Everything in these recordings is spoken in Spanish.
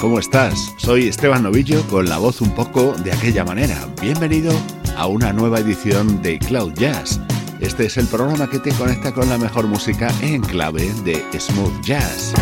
¿Cómo estás? Soy Esteban Novillo con la voz un poco de aquella manera. Bienvenido a una nueva edición de Cloud Jazz. Este es el programa que te conecta con la mejor música en clave de smooth jazz.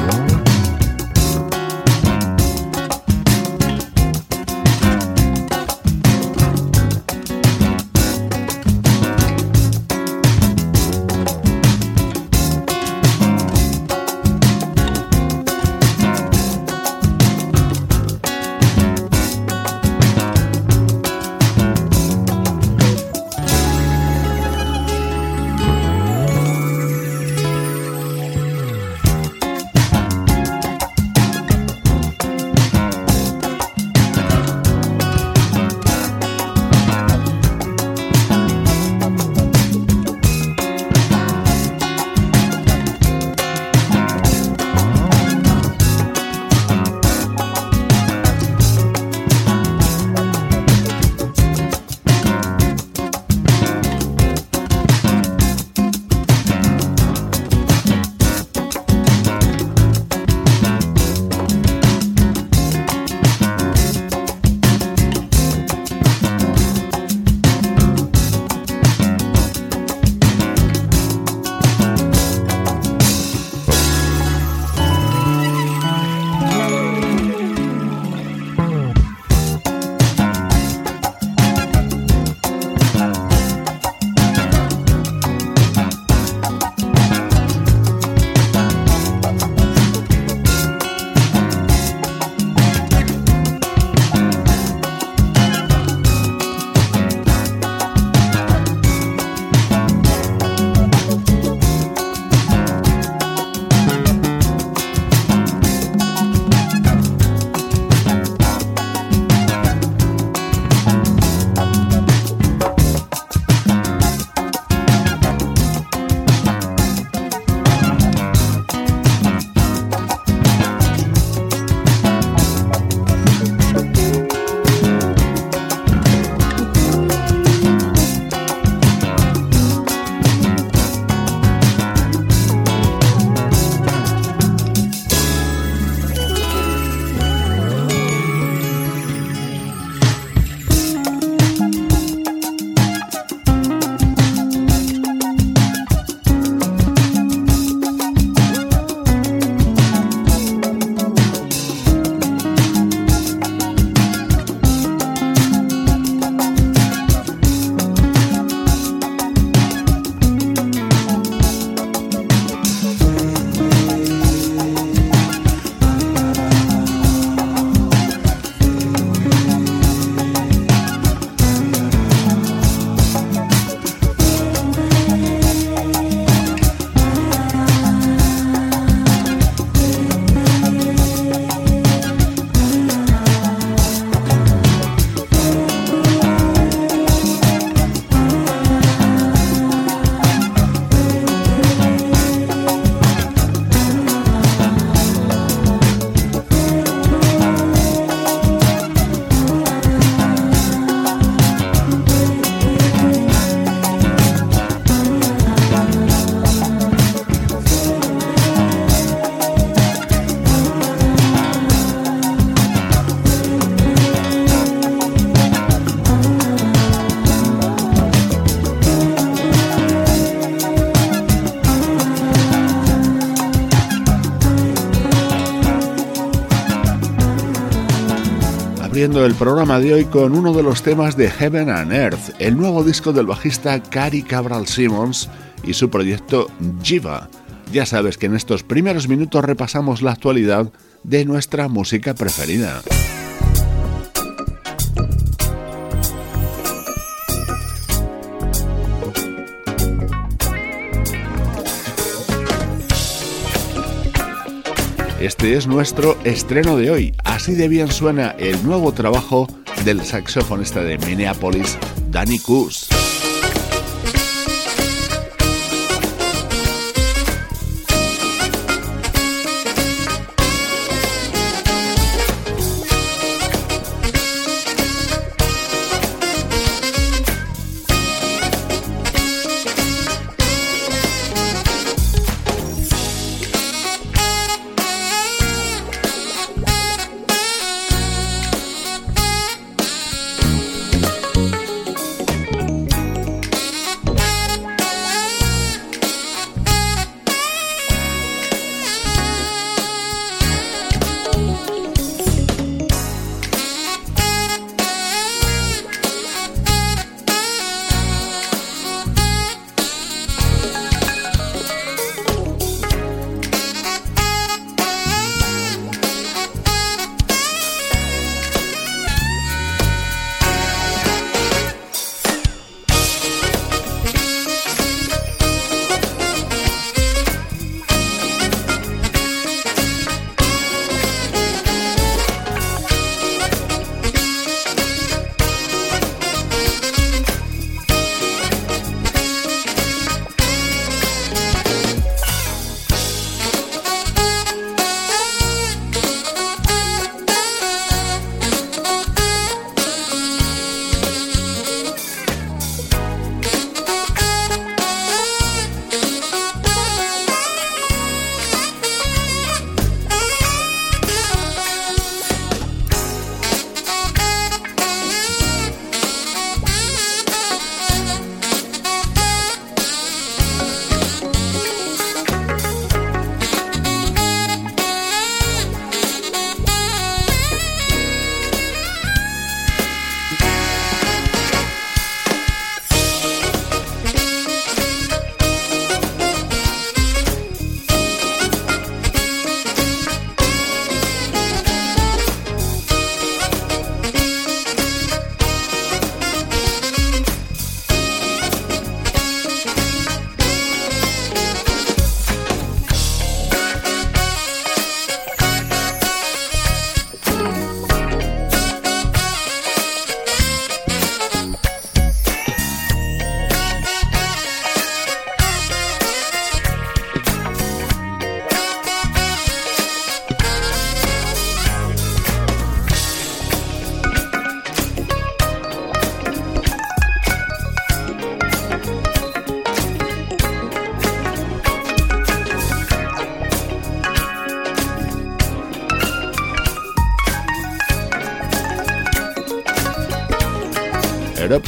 El programa de hoy con uno de los temas de Heaven and Earth, el nuevo disco del bajista Cary Cabral Simmons y su proyecto Jiva. Ya sabes que en estos primeros minutos repasamos la actualidad de nuestra música preferida. Este es nuestro estreno de hoy. Así de bien suena el nuevo trabajo del saxofonista de Minneapolis, Danny Kus.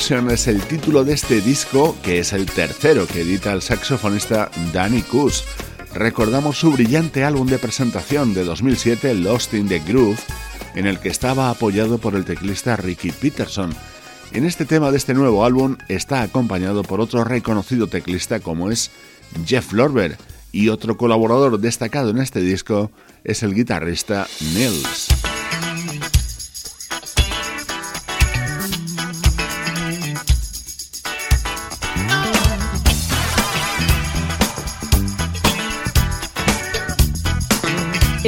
Es el título de este disco, que es el tercero que edita el saxofonista Danny Kuss. Recordamos su brillante álbum de presentación de 2007, Lost in the Groove, en el que estaba apoyado por el teclista Ricky Peterson. En este tema de este nuevo álbum está acompañado por otro reconocido teclista como es Jeff Lorber, y otro colaborador destacado en este disco es el guitarrista Nils.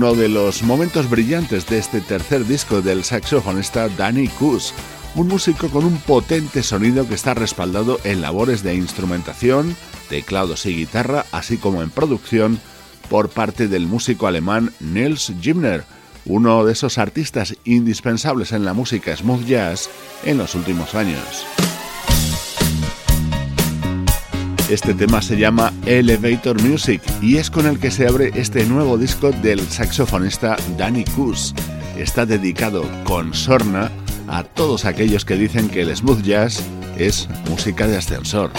Uno de los momentos brillantes de este tercer disco del saxofonista Danny Kuss, un músico con un potente sonido que está respaldado en labores de instrumentación, teclados y guitarra, así como en producción por parte del músico alemán Nils Gimner, uno de esos artistas indispensables en la música smooth jazz en los últimos años. Este tema se llama Elevator Music y es con el que se abre este nuevo disco del saxofonista Danny Kuss. Está dedicado con sorna a todos aquellos que dicen que el smooth jazz es música de ascensor.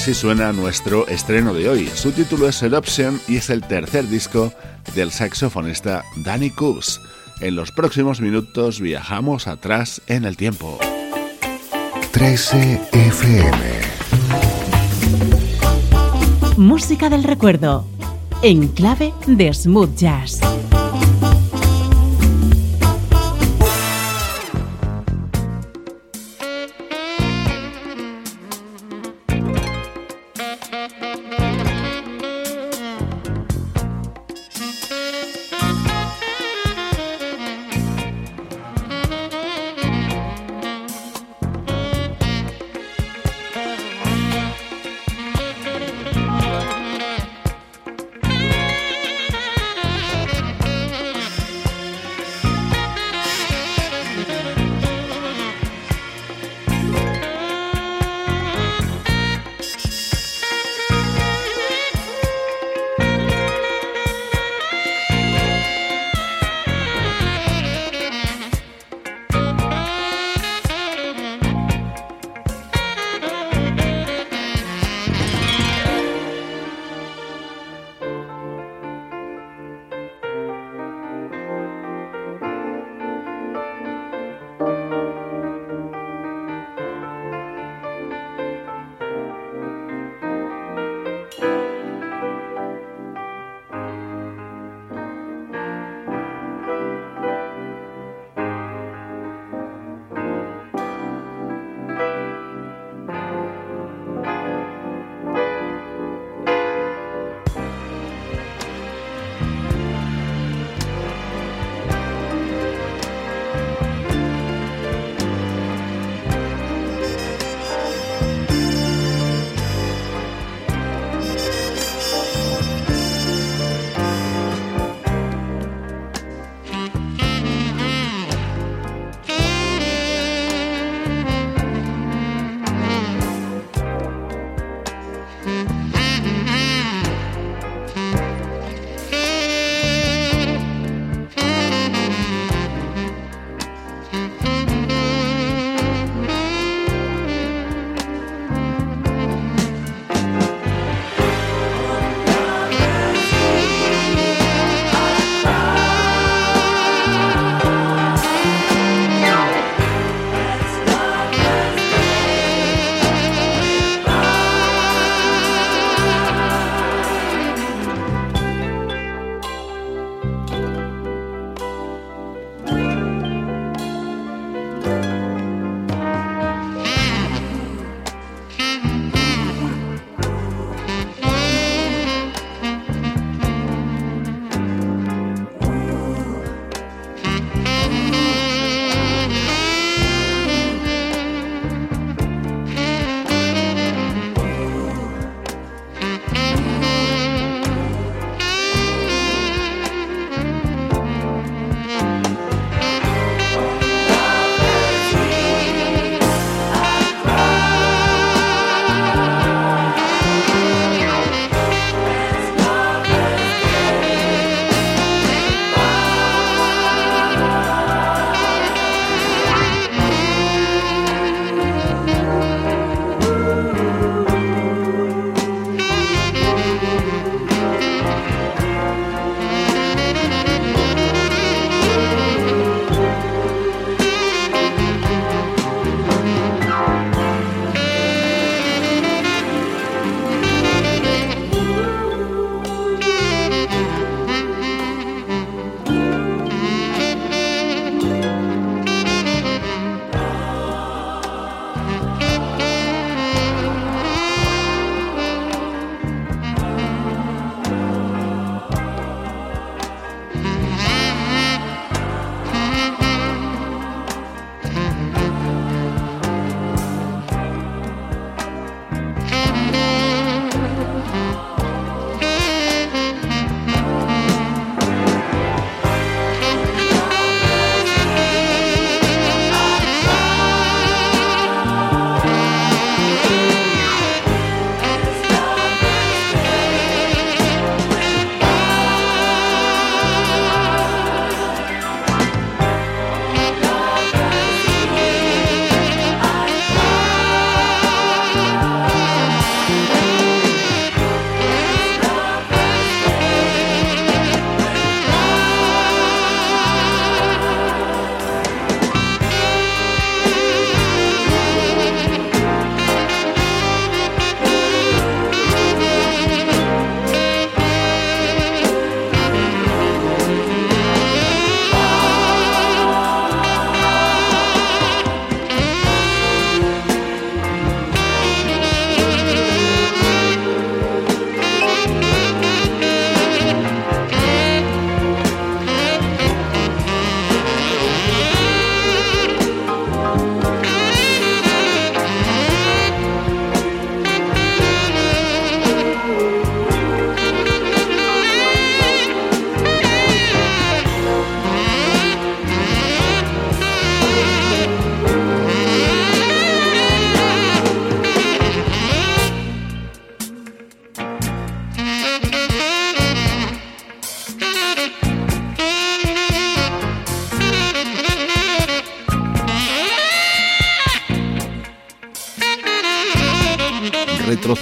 Suena nuestro estreno de hoy. Su título es Adoption y es el tercer disco del saxofonista Danny Coos. En los próximos minutos viajamos atrás en el tiempo. 13 FM Música del recuerdo en clave de smooth jazz.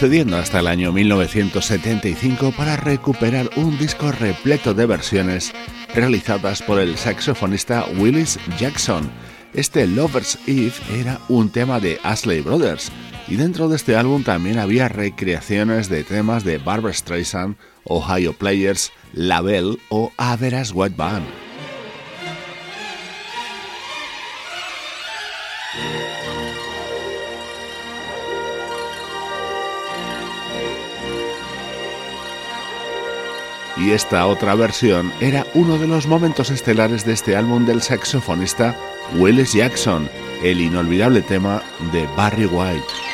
Retrocediendo hasta el año 1975 para recuperar un disco repleto de versiones realizadas por el saxofonista Willis Jackson. Este Lover's Eve era un tema de Ashley Brothers y dentro de este álbum también había recreaciones de temas de Barbara Streisand, Ohio Players, Label o Average White Band. Y esta otra versión era uno de los momentos estelares de este álbum del saxofonista Willis Jackson, el inolvidable tema de Barry White.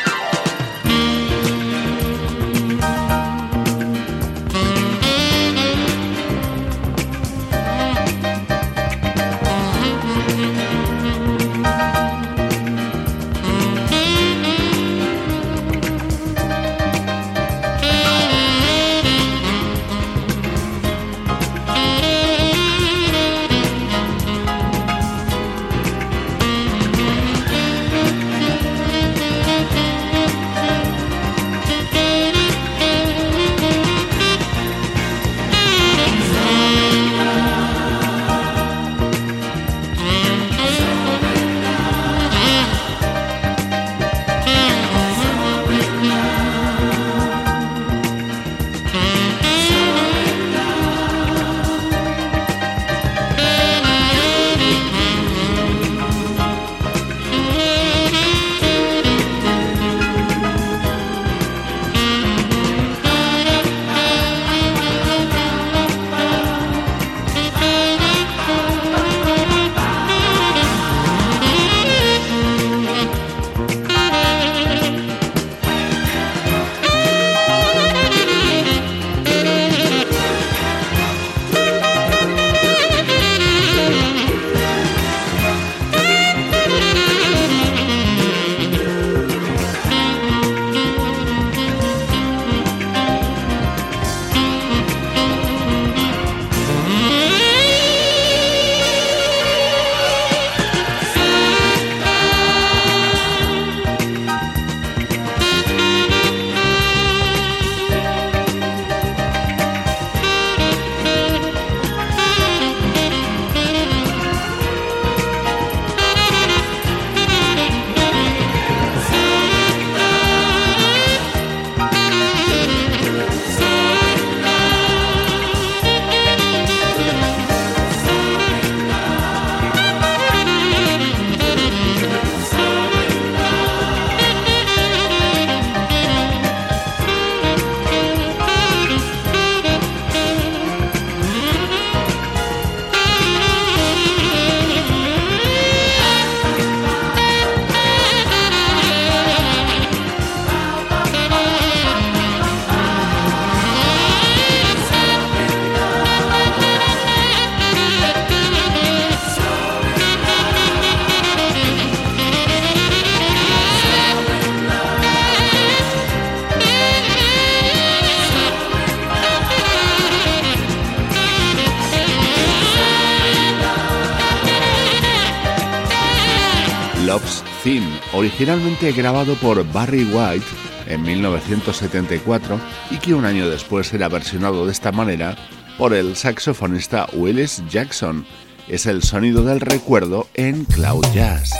Originalmente grabado por Barry White en 1974 y que un año después era versionado de esta manera por el saxofonista Willis Jackson. Es el sonido del recuerdo en Cloud Jazz.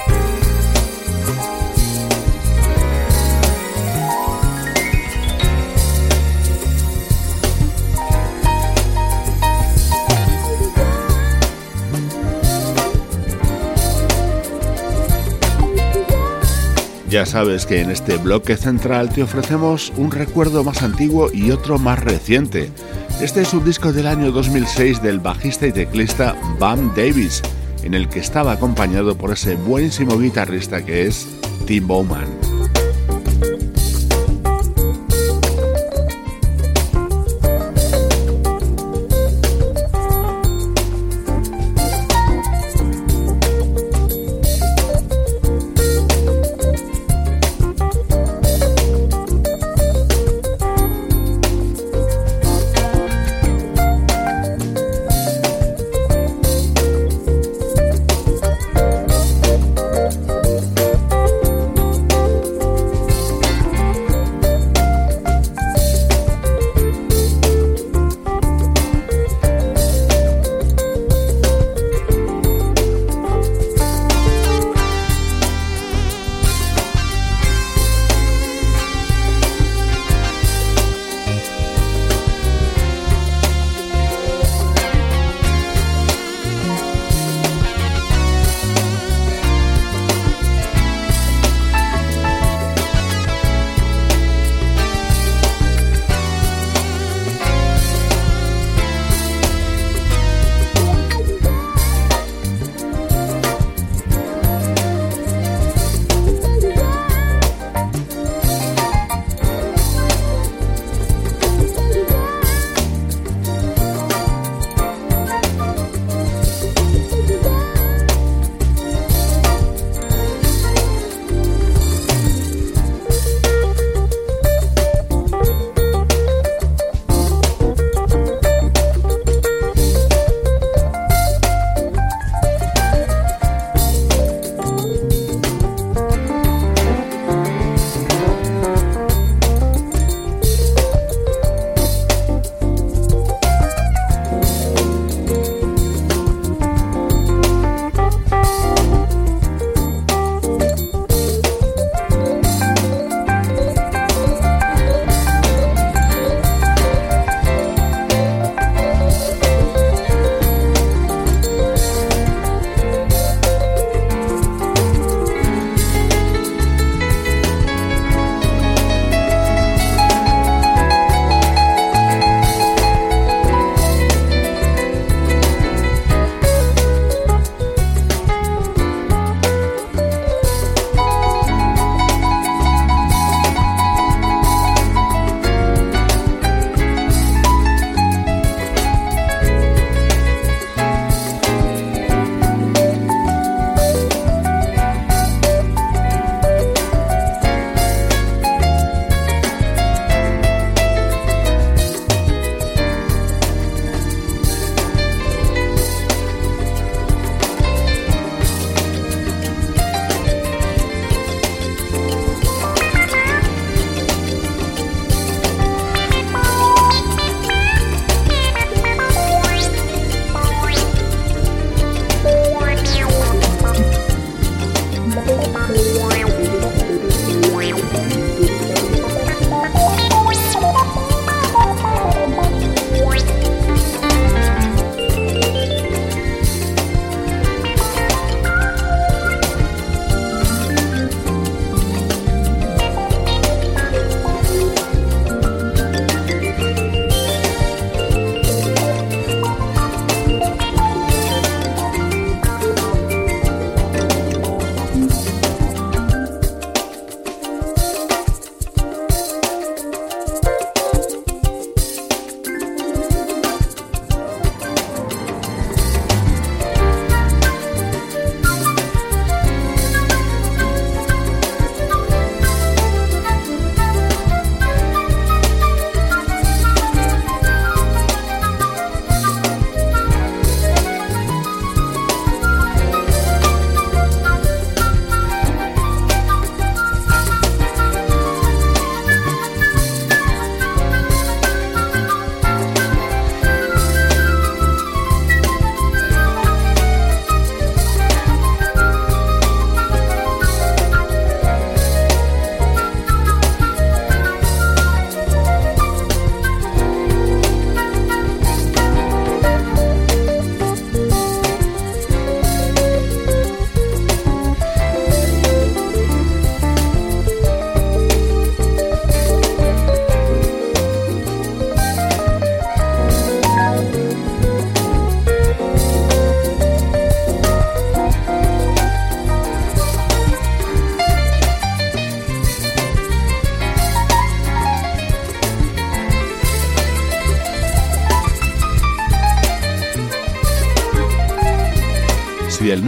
Ya sabes que en este bloque central te ofrecemos un recuerdo más antiguo y otro más reciente. Este es un disco del año 2006 del bajista y teclista Bam Davis, en el que estaba acompañado por ese buenísimo guitarrista que es Tim Bowman.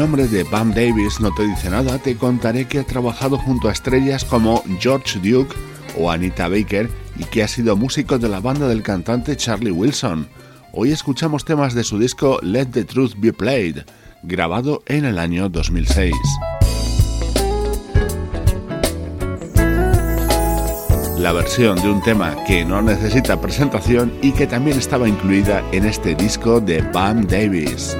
Nombre de Bam Davis no te dice nada, te contaré que ha trabajado junto a estrellas como George Duke o Anita Baker y que ha sido músico de la banda del cantante Charlie Wilson. Hoy escuchamos temas de su disco Let the Truth Be Played, grabado en el año 2006. La versión de un tema que no necesita presentación y que también estaba incluida en este disco de Bam Davis.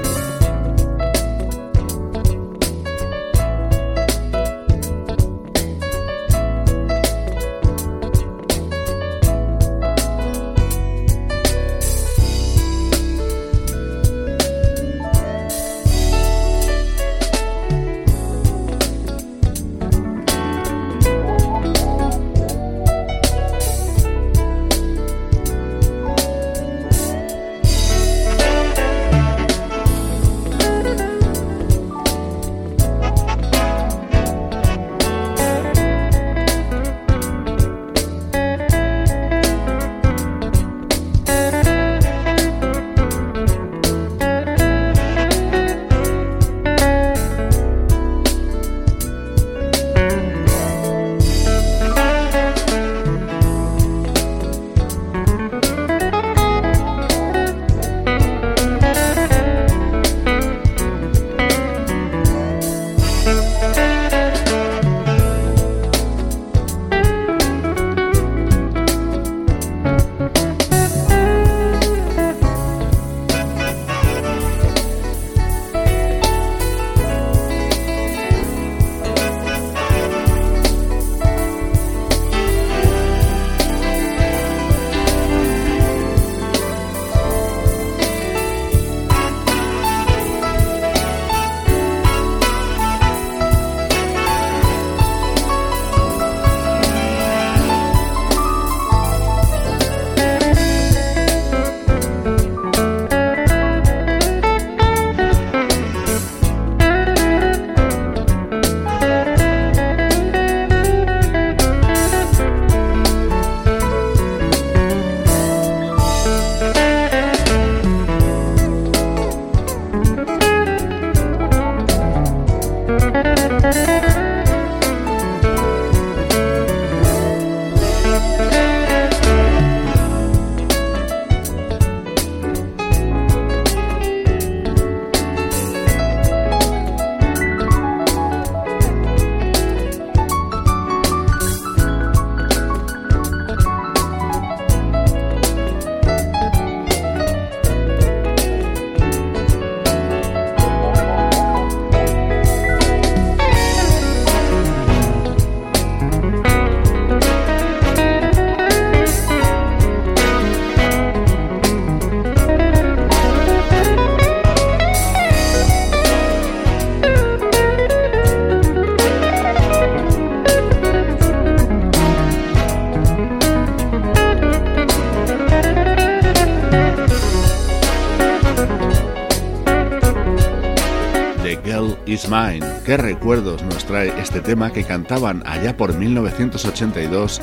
Tema que cantaban allá por 1982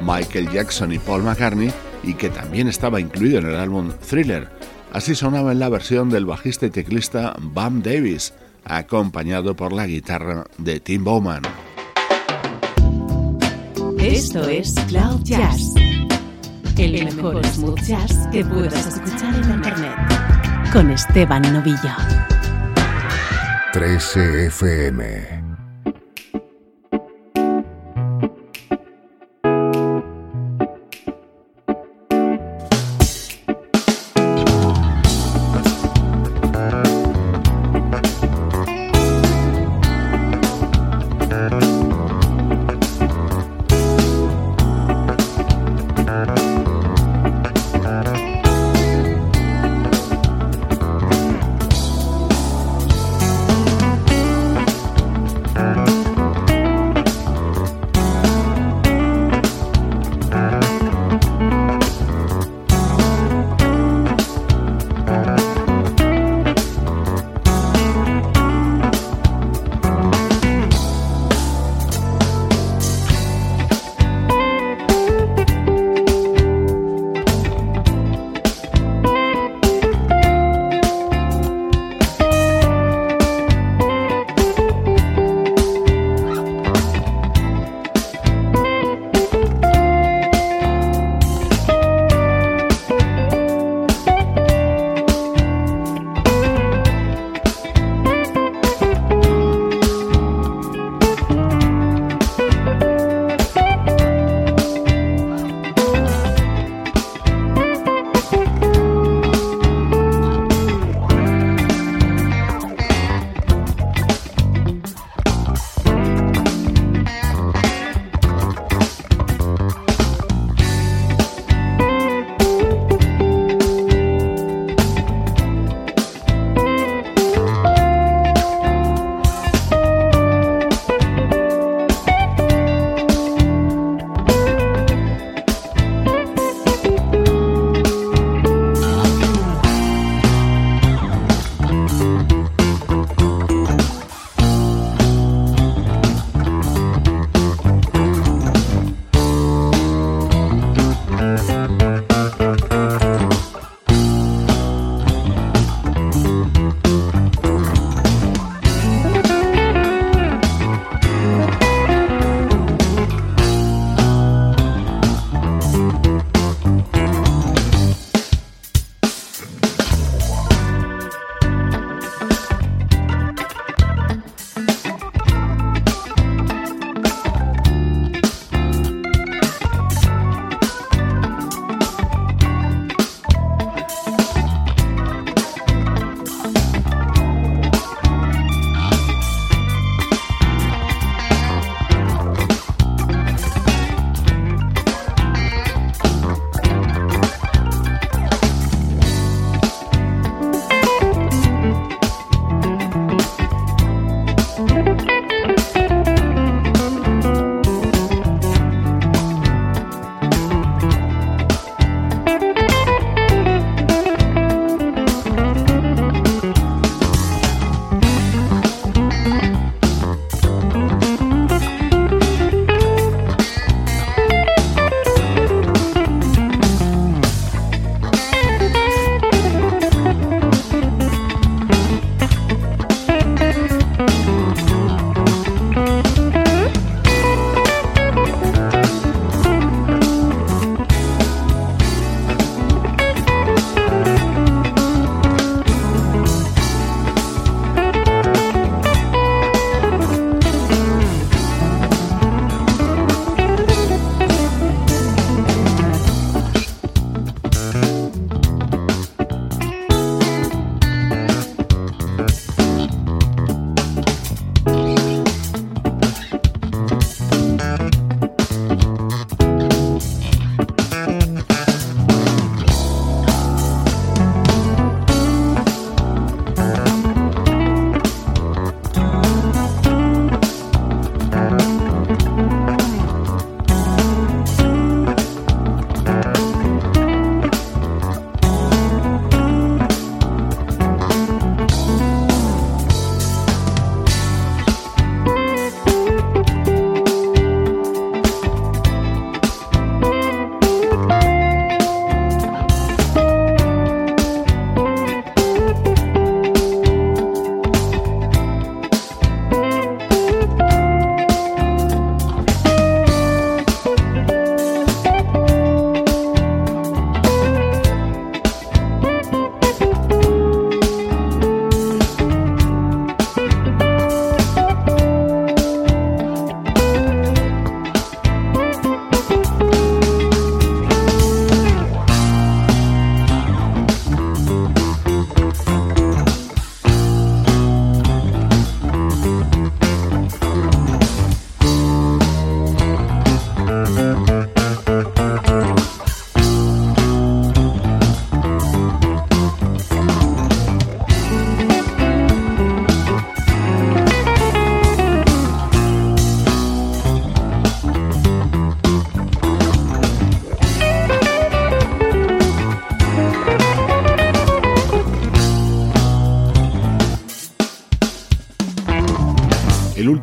Michael Jackson y Paul McCartney y que también estaba incluido en el álbum Thriller? Así sonaba en la versión del bajista y teclista Bam Davis, acompañado por la guitarra de Tim Bowman. Esto es Cloud Jazz, el mejor smooth jazz que puedas escuchar en Internet, con Esteban Novillo. 13 FM.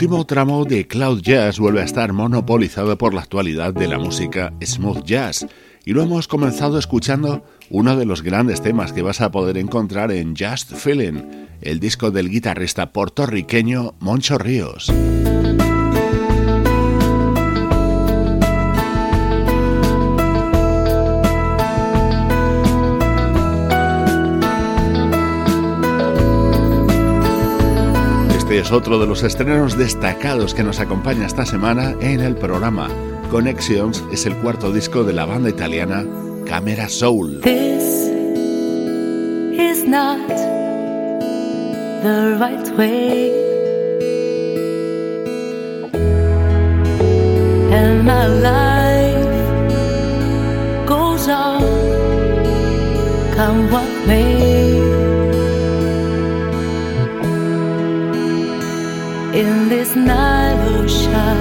Último tramo de Cloud Jazz vuelve a estar monopolizado por la actualidad de la música smooth jazz y lo hemos comenzado escuchando uno de los grandes temas que vas a poder encontrar en Just Feeling, el disco del guitarrista puertorriqueño Moncho Ríos. Otro de los estrenos destacados que nos acompaña esta semana en el programa. Connections es el cuarto disco de la banda italiana Camera Soul. This is not the right way. And my life goes on, come what may. znaloša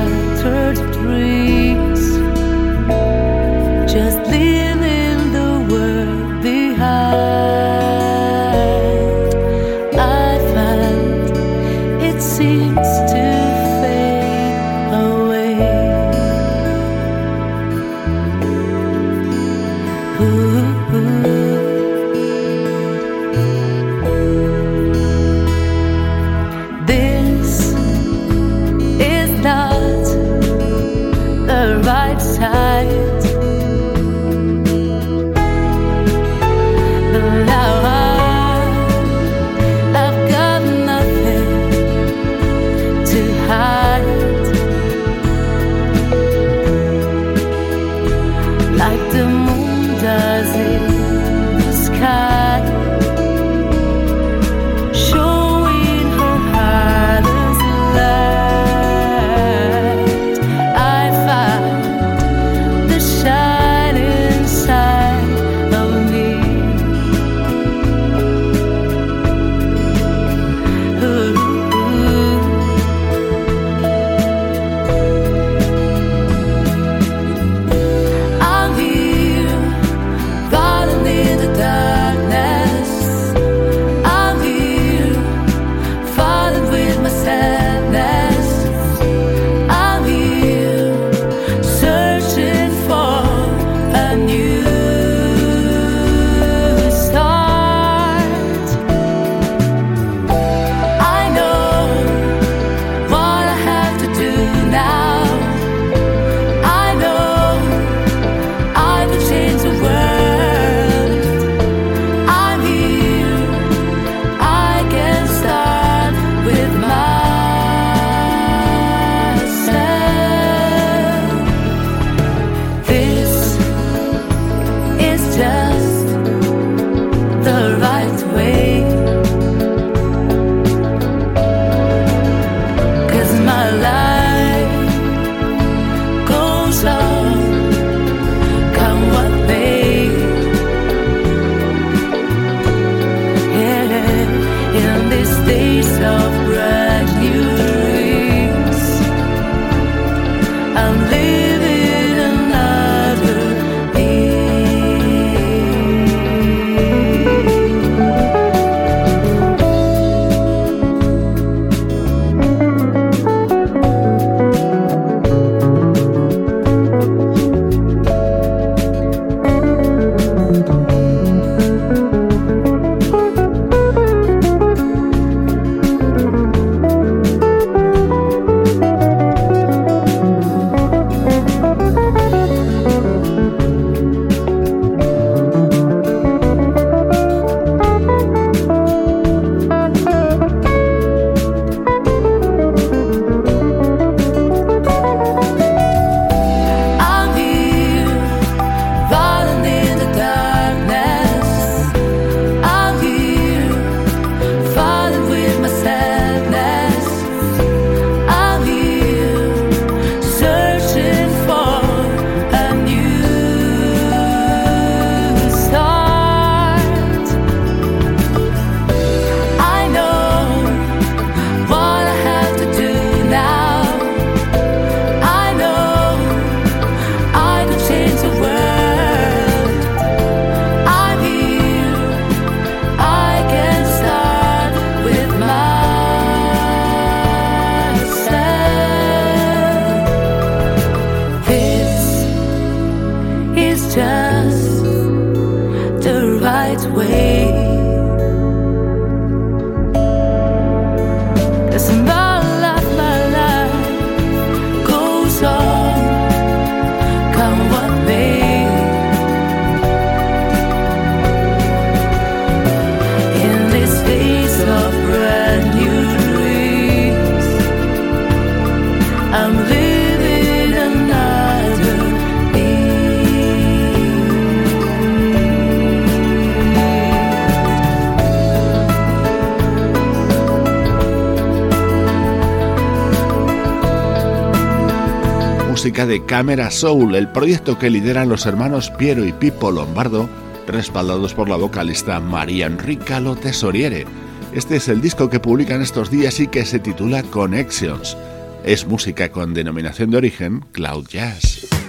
de Camera Soul, el proyecto que lideran los hermanos Piero y Pippo Lombardo, respaldados por la vocalista María Enrica Lo Tesoriere. Este es el disco que publican estos días y que se titula Connections. Es música con denominación de origen Cloud Jazz.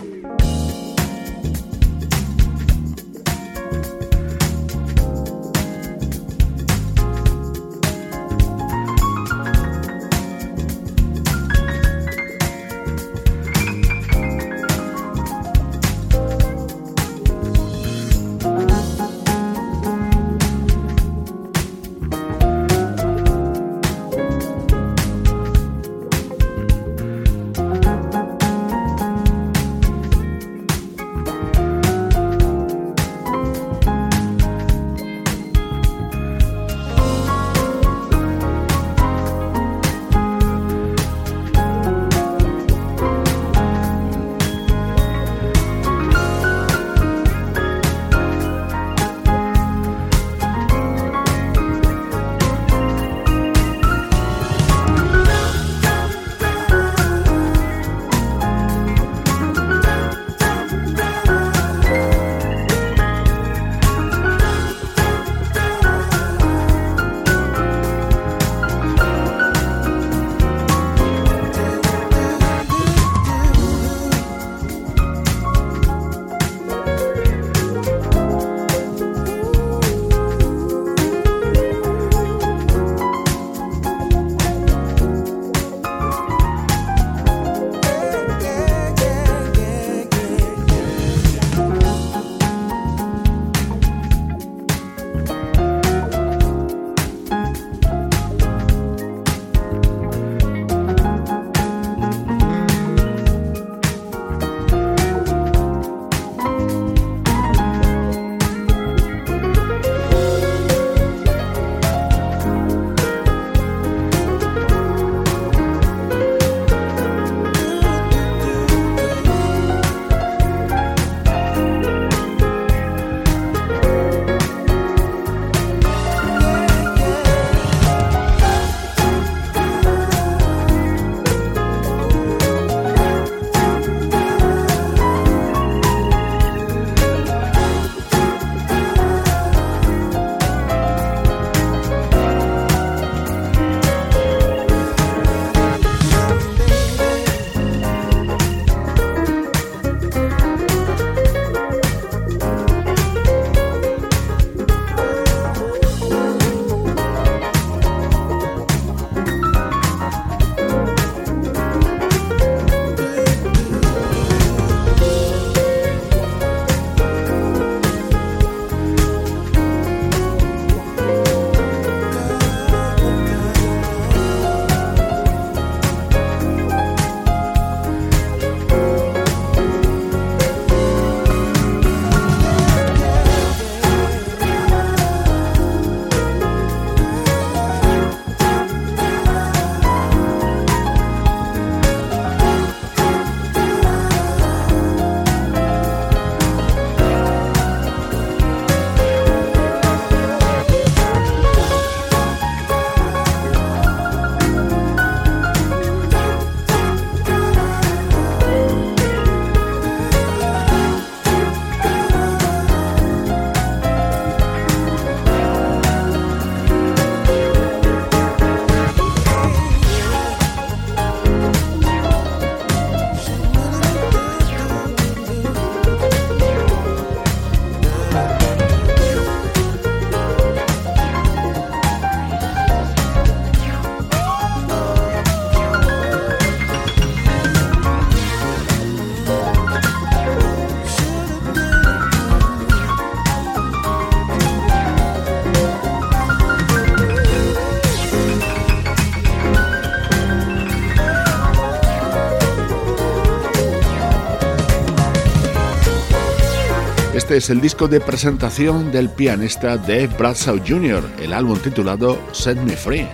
Este es el disco de presentación del pianista Dave Bradshaw Jr., el álbum titulado Set Me Free.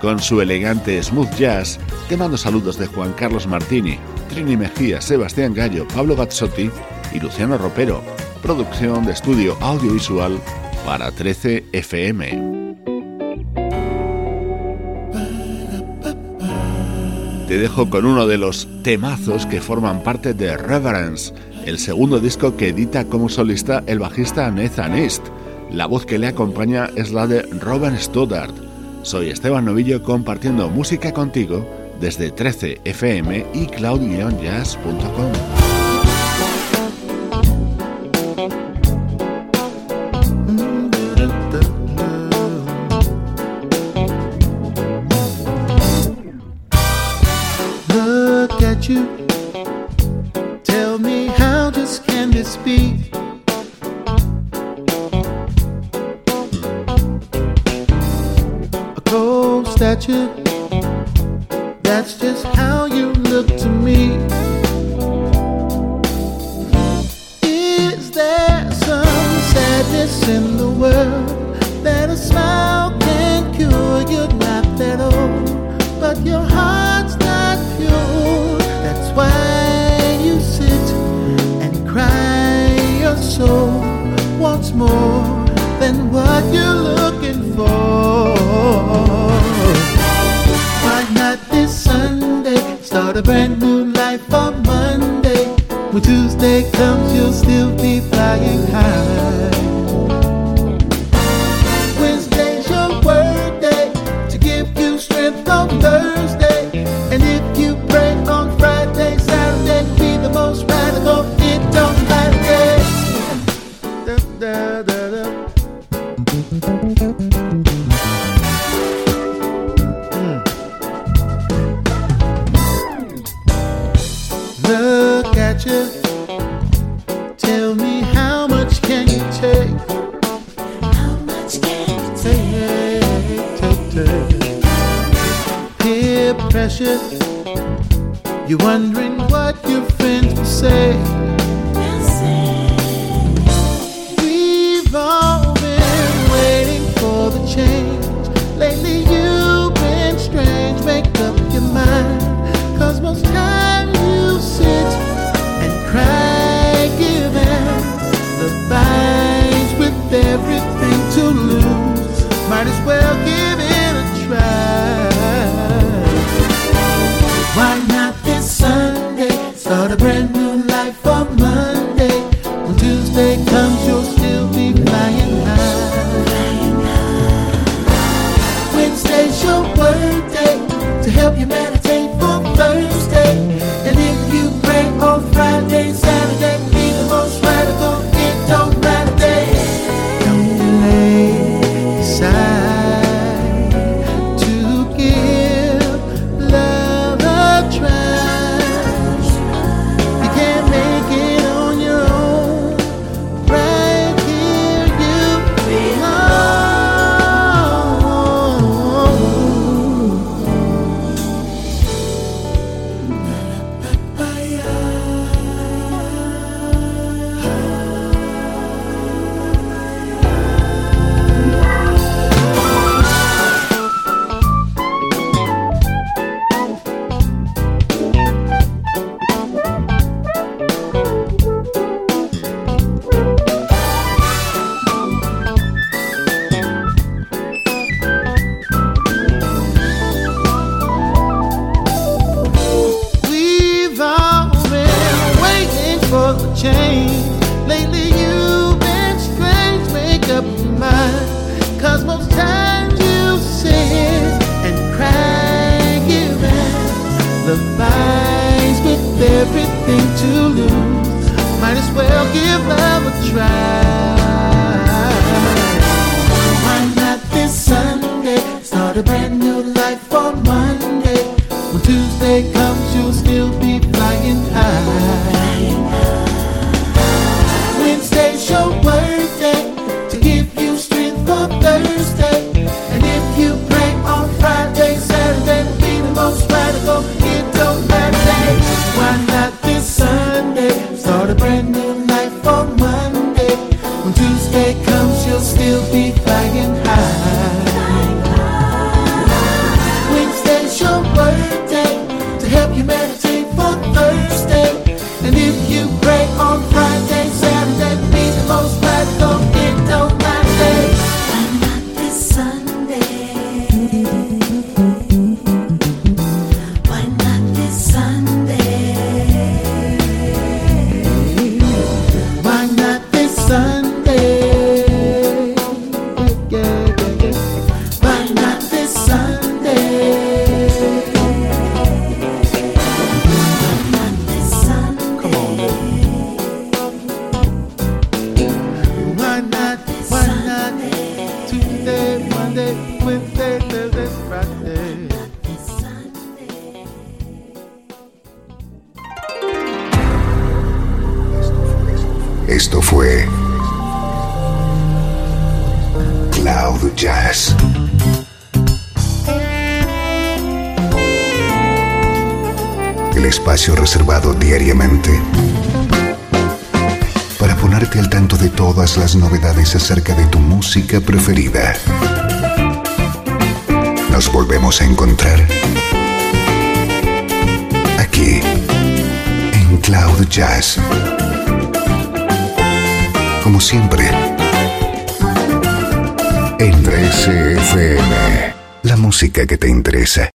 Con su elegante smooth jazz, te mando saludos de Juan Carlos Martini, Trini Mejía, Sebastián Gallo, Pablo Gazzotti y Luciano Ropero. Producción de estudio audiovisual para 13 FM. Te dejo con uno de los temazos que forman parte de Reverence, el segundo disco que edita como solista el bajista Nathan East. La voz que le acompaña es la de Robin Stoddard. Soy Esteban Novillo compartiendo música contigo desde 13fm y cloud-jazz.com. statue. That's just how you look to me. Is there some sadness in the world that a smile can cure? You're not that old, but your heart's not pure. That's why you sit and cry your soul wants more than what you look. A brand new life on Monday. When Tuesday comes, you'll still be flying high.